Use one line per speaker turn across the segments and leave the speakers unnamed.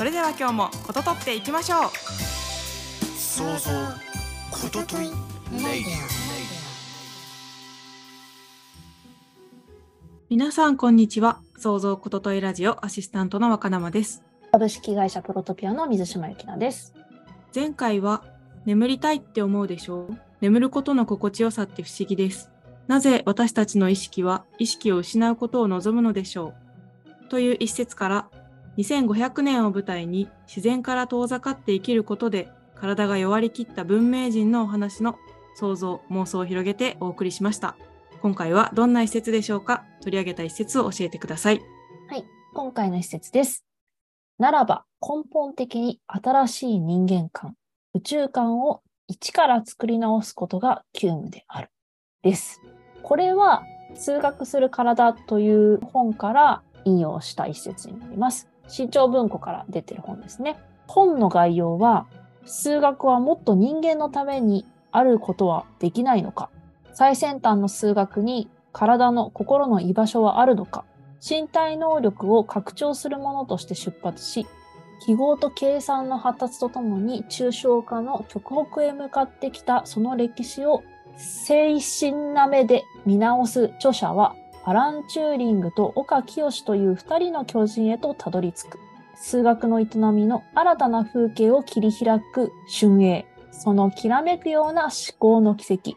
それでは今日もこととっていきましょう。
想像こととい
皆さんこんにちは。創造ことといラジオアシスタントの若生です。
株式会社プロトピアの水島由紀奈です。
前回は眠りたいって思うでしょう？眠ることの心地よさって不思議です。なぜ私たちの意識は意識を失うことを望むのでしょう？という一節から2500年を舞台に自然から遠ざかって生きることで体が弱りきった文明人のお話の想像妄想を広げてお送りしました今回はどんな一節でしょうか？取り上げた一節を教えてください
はい今回の一節ですならば根本的に新しい人間観宇宙観を一から作り直すことが急務である。です。これは、数学する体という本から引用した一節になります。新潮文庫から出てる本ですね。本の概要は、数学はもっと人間のためにあることはできないのか最先端の数学に体の心の居場所はあるのか身体能力を拡張するものとして出発し記号と計算の発達とともに抽象化の極北へ向かってきたその歴史を精神な目で見直す著者はアラン・チューリングと岡清という二人の巨人へとたどり着く。数学の営みの新たな風景を切り開く春英。そのきらめくような思考の奇跡。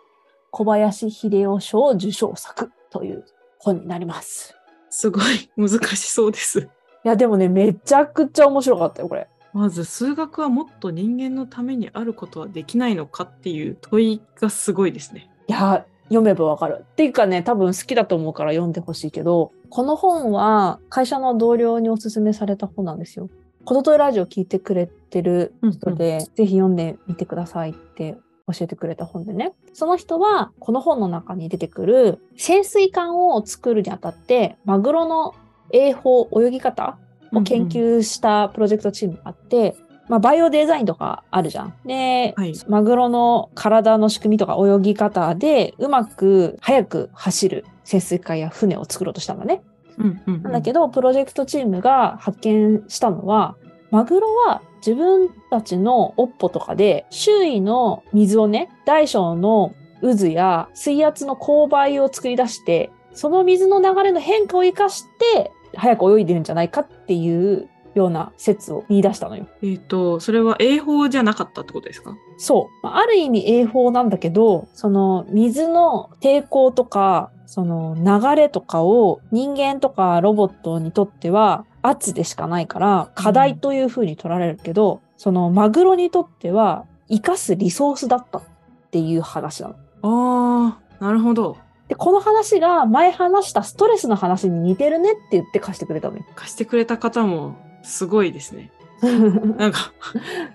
小林秀夫賞受賞作という本になります。
すごい難しそうです。
いや、でもね、めちゃくちゃ面白かったよ、これ。
まず数学はもっと人間のためにあることはできないのかっていう問いがすごいですね。
いや、読めばわかる。っていうかね、多分好きだと思うから読んでほしいけど、この本は会社の同僚におすすめされた本なんですよ。ことといラジオ聞いてくれてる人で、うんうん、ぜひ読んでみてくださいって教えてくれた本でね。その人は、この本の中に出てくる潜水艦を作るにあたって、マグロの泳法、泳ぎ方を研究したプロジェクトチームがあって、うんうんまあ、バイオデザインとかあるじゃん。で、はい、マグロの体の仕組みとか泳ぎ方でうまく速く走る潜水艦や船を作ろうとしたんだね。うんうんうん、なんだけど、プロジェクトチームが発見したのは、マグロは自分たちの尾っぽとかで周囲の水をね、大小の渦や水圧の勾配を作り出して、その水の流れの変化を生かして早く泳いでるんじゃないかっていうような説を言い出したのよ。
えっ、ー、と、それは泳法じゃなかったってことですか？
そう。ある意味泳法なんだけど、その水の抵抗とか、その流れとかを人間とかロボットにとっては圧でしかないから課題というふうに取られるけど、うん、そのマグロにとっては生かすリソースだったっていう話なの。
ああ、なるほど。
で、この話が前話したストレスの話に似てるねって言って貸してくれたのよ。
貸してくれた方もすごいですね。なんか、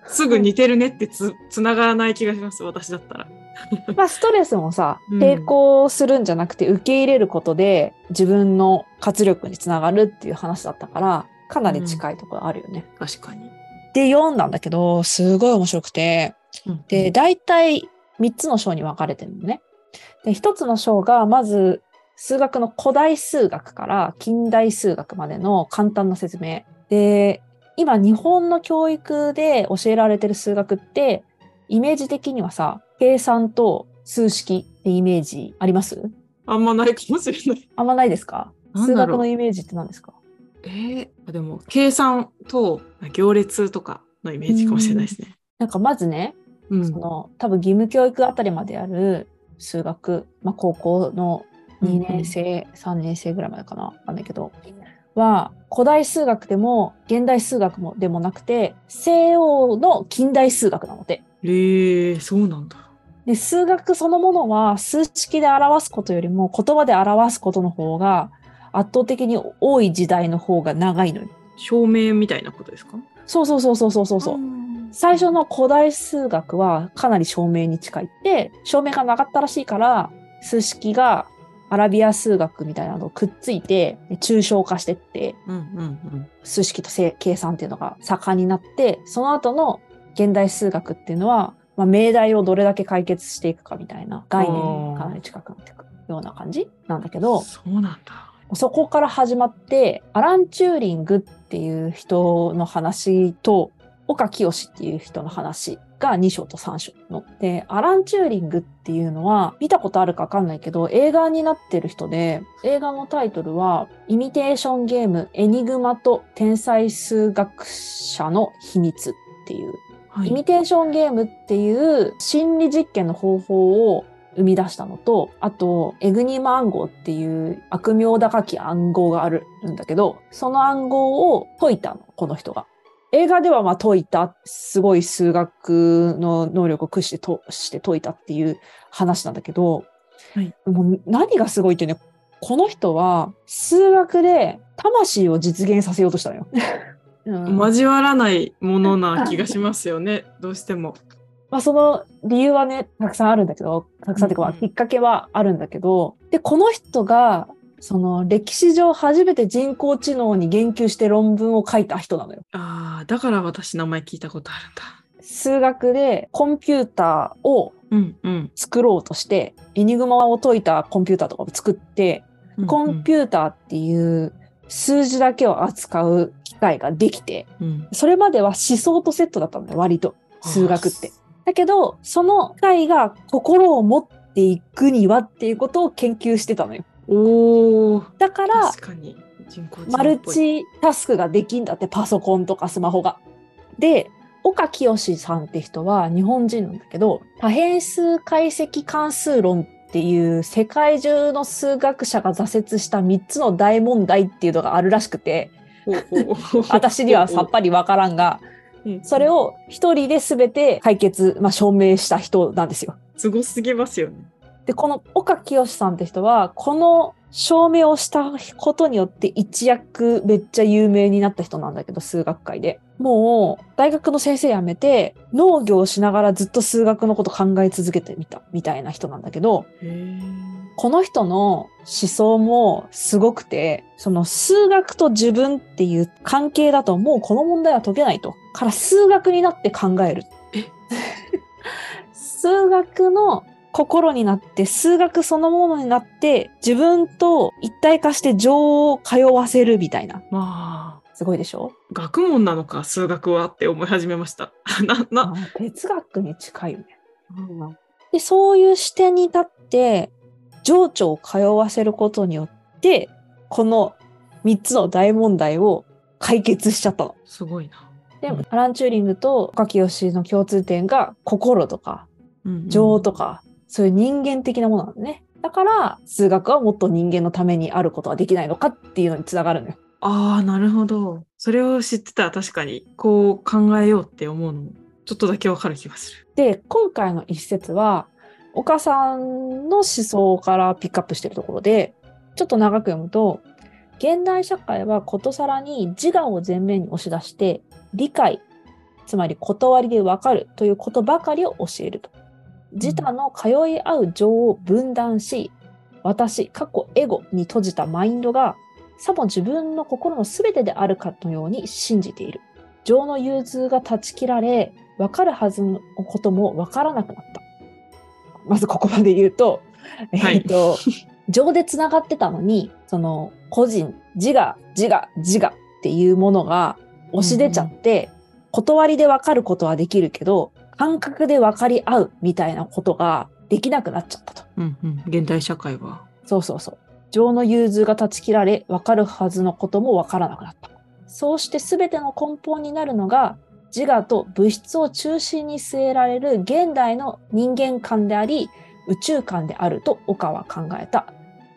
すぐ似てるねってつ、つながらない気がします、私だったら。
まあ、ストレスもさ、抵抗するんじゃなくて受け入れることで自分の活力につながるっていう話だったから、かなり近いところあるよね。
うん、確かに。
で、読んだんだけど、すごい面白くて、うん、で、大体3つの章に分かれてるのね。で、一つの章が、まず、数学の古代数学から近代数学までの簡単な説明。で、今日本の教育で教えられてる数学って、イメージ的にはさ、計算と数式ってイメージあります？
あんまないかもしれない。
あんまないですか？数学のイメージって何ですか？
えー、でも、計算と行列とかのイメージかもしれないですね。
なんかまずね、うん、その多分義務教育あたりまである数学、まあ、高校の2年生、うん、3年生ぐらいまでかな。わかんないけど、は古代数学でも現代数学もでもなくて西欧の近代数学なので。
へえー、そうなんだ。
で数学そのものは数式で表すことよりも言葉で表すことの方が圧倒的に多い時代の方が長いのよ。
証明みたいなことですか？
そうそうそうそうそうそう。最初の古代数学はかなり証明に近いって、証明がなかったらしいから、数式がアラビア数学みたいなのをくっついて、抽象化してって、
うんうん
数式とせ計算っていうのが盛んになって、その後の現代数学っていうのは、まあ、命題をどれだけ解決していくかみたいな概念にかなり近くなっていくような感じなんだけ
うん。
ど、
そうなんだ。
そこから始まって、アラン・チューリングっていう人の話と、岡清っていう人の話が2章と3章の。で、アラン・チューリングっていうのは、見たことあるかわかんないけど、映画になってる人で、映画のタイトルは、イミテーションゲーム、エニグマと天才数学者の秘密っていう
はい
イミテーションゲームっていう心理実験の方法を生み出したのと、あと、エグニマ暗号っていう悪名高き暗号があるんだけど、その暗号を解いたの、この人が。映画ではまあ解いた、すごい数学の能力を駆使してとして解いたっていう話なんだけど、
はい
もう何がすごいっていうね、この人は数学で魂を実現させようとしたのよ。うん
交わらないものな気がしますよね。どうしても。
まあ、その理由はね、たくさんあるんだけど、たくさんっていうか、きっかけはあるんだけど、で、この人が、その歴史上初めて人工知能に言及して論文を書いた人なのよ。
ああ、だから私名前聞いたことあるんだ。
数学でコンピューターを
うんうん。
作ろうとして、エニグマを解いたコンピューターとかを作って、コンピューターっていう数字だけを扱う機械ができて、
うん、
それまでは思想とセットだったんだよ、割と。数学って。だけど、その機械が心を持っていくにはっていうことを研究してたのよ。
おお、
だから、
確かに人工知能っぽい
マルチタスクができんだって、パソコンとかスマホが。で、岡清さんって人は日本人なんだけど、多変数解析関数論っていう世界中の数学者が挫折した3つの大問題っていうのがあるらしくて、私にはさっぱりわからんが、
り
それを一人で全て解決、まあ、証明した人なんですよ。
すごすぎますよね。
で、この岡清さんって人は、この証明をしたことによって一躍めっちゃ有名になった人なんだけど、数学界で。もう、大学の先生辞めて、農業をしながらずっと数学のこと考え続けてみた、みたいな人なんだけど。この人の思想もすごくて、その数学と自分っていう関係だともうこの問題は解けないと。から数学になって考える。
え？
数学の心になって、数学そのものになって、自分と一体化して情を通わせるみたいな。
まあ、
すごいでしょ？
学問なのか、数学はって思い始めました。な、な、
あ哲学に近いよね。で、そういう視点に立って、情緒を通わせることによって、この3つの大問題を解決しちゃったの。
すごいな。
で、
うん
アラン・チューリングと岡清の共通点が心とか
うん
情とか、そういう人間的なものなのね。だから、数学はもっと人間のためにあることはできないのかっていうのにつながるのよ。
ああ、なるほど。それを知ってたら確かに、こう考えようって思うのも、ちょっとだけわかる気がする。
で、今回の一節は、岡さんの思想からピックアップしているところで、ちょっと長く読むと、現代社会はことさらに自我を前面に押し出して、理解、つまり断りでわかるということばかりを教えると。自他の通い合う情を分断し、私、過去エゴに閉じたマインドが、さも自分の心の全てであるかのように信じている。情の融通が断ち切られ、分かるはずのことも分からなくなった。まずここまで言うと、
はい
えっ、と、情で繋がってたのに、その、個人、自我、自我、自我っていうものが押し出ちゃって、断りで分かることはできるけど、感覚で分かり合うみたいなことができなくなっちゃったと。
うんうん。現代社会は。
そうそうそう。情の融通が断ち切られ、分かるはずのことも分からなくなった。そうして全ての根本になるのが、自我と物質を中心に据えられる現代の人間観であり、宇宙観であると岡は考えた。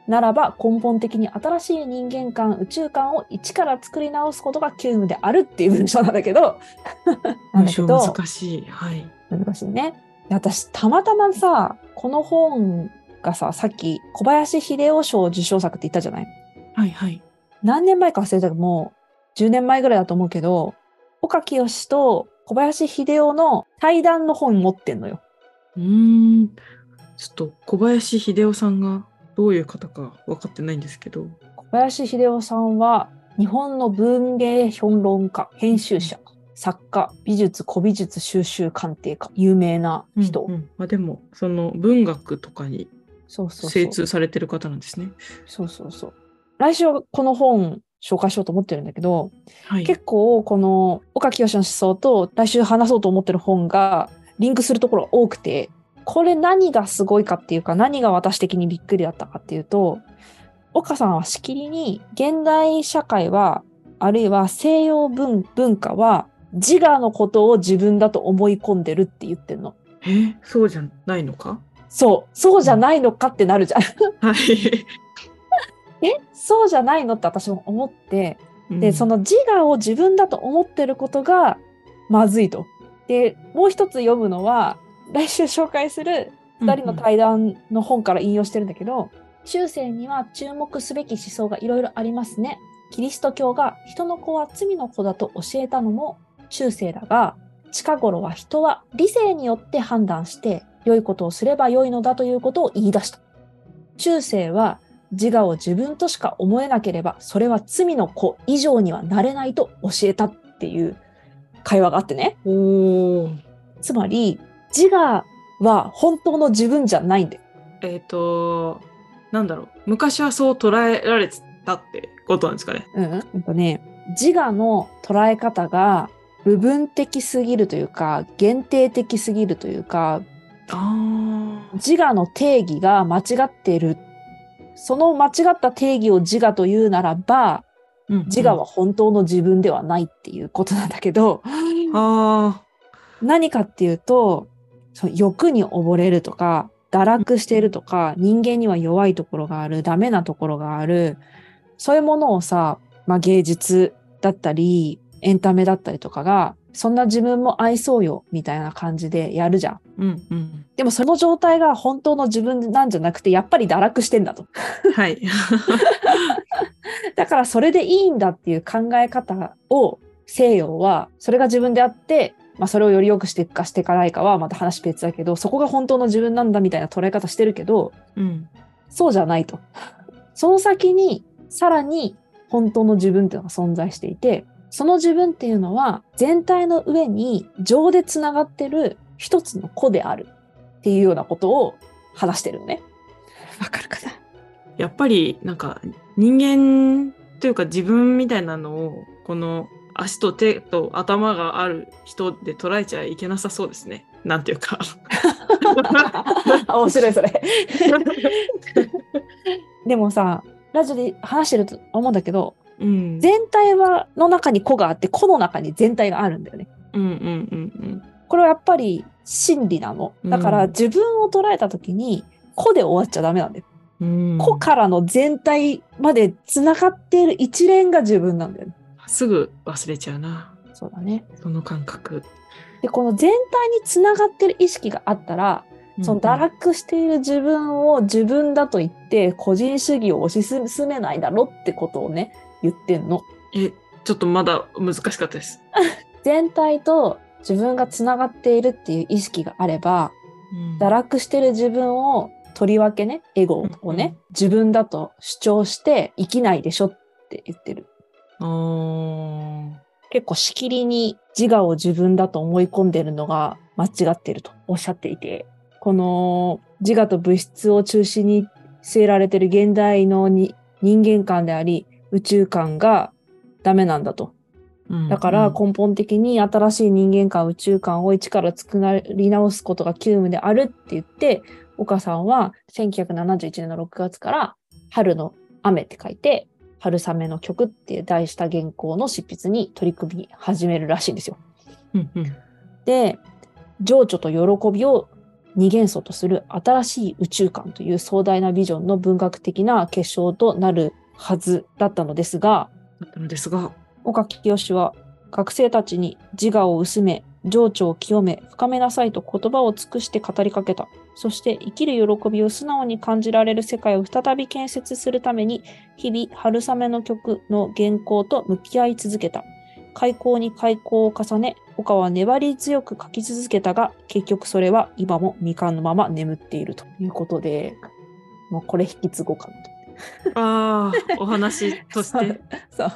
ならば根本的に新しい人間観、宇宙観を一から作り直すことが急務であるっていう文章なんだけど、
難しい。はい。
難しいね。で私、たまたまさ、この本がさ、さっき小林秀夫賞受賞作って言ったじゃない？
はいはい。
何年前か忘れたけど、もう10年前ぐらいだと思うけど、岡清と小林秀夫の対談の本持ってんのよ。
うーん。ちょっと小林秀夫さんがどういう方か分かってないんですけど。
小林秀夫さんは日本の文芸評論家、編集者、作家、美術、古美術収集鑑定家、有名な人。
うんうんまあ、でも、その文学とかに。精通されてる方なんですね。
そうそうそう。来週はこの本紹介しようと思ってるんだけど、
はい。
結構この岡清の思想と来週話そうと思ってる本がリンクするところが多くて、これ何がすごいかっていうか何が私的にびっくりだったかっていうと、岡さんはしきりに現代社会はあるいは西洋文文化は自我のことを自分だと思い込んでるって言ってんの。
えそうじゃないのか？
そう、そうじゃないのかってなるじゃん。
はい。
え？そうじゃないのって私も思って、で、そ
の、
の自我を自分だと思ってることがまずいと。で、もう一つ読むのは、来週紹介する二人の対談の本から引用してるんだけど、中世には注目すべき思想がいろいろありますね。キリスト教が人の子は罪の子だと教えたのも中世だが、近頃は人は理性によって判断して良いことをすれば良いのだということを言い出した。中世は自我を自分としか思えなければ、それは罪の子以上にはなれないと教えたっていう会話があってね。つまり、自我は本当の自分じゃないんだよ。
えっ、と、なんだろう。昔はそう捉えられてたってことなんですかね。
うん。なんかね、自我の捉え方が部分的すぎるというか、限定的すぎるというか、
あ
自我の定義が間違っている。その間違った定義を自我というならば、
あ。うん
自我は本当の自分ではないっていうことなんだけど、
あ
何かっていうと、その欲に溺れるとか、堕落しているとか、人間には弱いところがある、ダメなところがある、そういうものをさ、まあ、芸術だったり、エンタメだったりとかが、そんな自分も愛そうよ、みたいな感じでやるじゃん。
あ。うんうん。
でもその状態が本当の自分なんじゃなくて、やっぱり堕落してんだと。
はい。
だからそれでいいんだっていう考え方を西洋はそれが自分であって、まあ、それをより良くしていくかしていかないかはまた話別だけどそこが本当の自分なんだみたいな捉え方してるけど
うん。
そうじゃないと。その先にさらに本当の自分っていうのが存在していてその自分っていうのは全体の上に情でつながってる一つの子であるっていうようなことを話してるのね。わかるかな
やっぱりなんか人間というか自分みたいなのをこの足と手と頭がある人で捉えちゃいけなさそうですね。なんていうか。
面白いそれ。でもさ、ラジオで話してると思うんだけど、
うん。
全体はの中に個があって、個の中に全体があるんだよね。
うんうんうん
これはやっぱり真理なの。だから
うん
自分を捉えた時に、個で終わっちゃダメなんだよ。
うん。うん
個からの全体まで繋がっている一連が自分なんだよね。
すぐ忘れちゃうな。
そうだね。
その感覚。
で、この全体に繋がってる意識があったら、その堕落している自分を自分だと言って個人主義を推し進めないだろってことをね、言ってんの。
え、ちょっとまだ難しかったです。
全体と自分がつながっているっていう意識があれば、
うん
堕落してる自分をとりわけね、エゴをね、
うん
自分だと主張して生きないでしょって言ってる。結構しきりに自我を自分だと思い込んでるのが間違ってるとおっしゃっていて、この自我と物質を中心に据えられてる現代のに人間観であり宇宙観がダメなんだと。
うん
だから
うん
根本的に新しい人間観、宇宙観を一から作り直すことが急務であるって言って、岡さんは1971年の6月から春の雨って書いて、春雨の曲っていう題した原稿の執筆に取り組み始めるらしいんですよ。で、情緒と喜びを二元素とする新しい宇宙観という壮大なビジョンの文学的な結晶となるはずだったのですが、
だったのですが、
岡清は学生たちに自我を薄め、情緒を清め、深めなさいと言葉を尽くして語りかけた。そして生きる喜びを素直に感じられる世界を再び建設するために、日々春雨の曲の原稿と向き合い続けた。開口に開口を重ね、岡は粘り強く書き続けたが、結局それは今も未完のまま眠っているということで、もうこれ引き継ごうかなと。
ああ、お話として。
そう。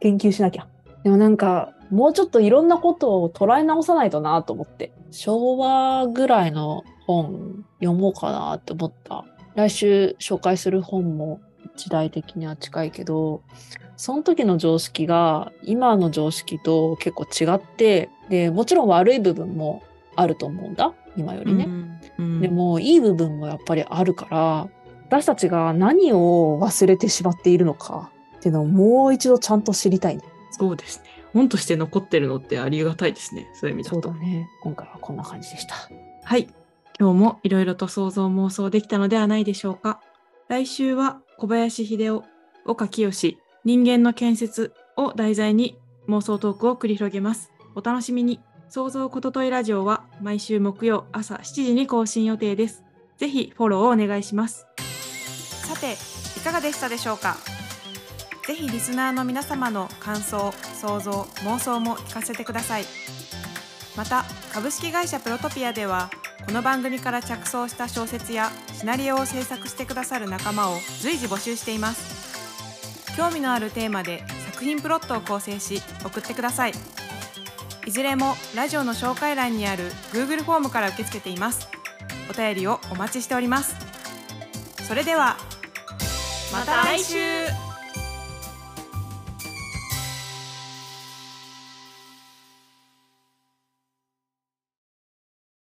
研究しなきゃ。でもなんか、もうちょっといろんなことを捉え直さないとなと思って。昭和ぐらいの本読もうかなって思った。来週紹介する本も時代的には近いけど、その時の常識が今の常識と結構違って、で、もちろん悪い部分もあると思うんだ。今よりね。
うんうん
でもいい部分もやっぱりあるから私たちが何を忘れてしまっているのかっていうのをもう一度ちゃんと知りたいね。
そうですね。本として残ってるのってありがたいですね。そういう意味だと。
ね。今回はこんな感じでした。
はい。今日もいろいろと想像妄想できたのではないでしょうか。来週は小林秀夫、岡清、人間の建設を題材に妄想トークを繰り広げます。お楽しみに。想像ことといラジオは毎週木曜朝7時に更新予定です。ぜひフォローをお願いします。
さていかがでしたでしょうか？ぜひリスナーの皆様の感想想像妄想も聞かせてください。また株式会社プロトピアではこの番組から着想した小説やシナリオを制作してくださる仲間を随時募集しています。興味のあるテーマで作品プロットを構成し送ってください。いずれもラジオの紹介欄にある Google フォームから受け付けています。お便りをお待ちしております。それではまた来週。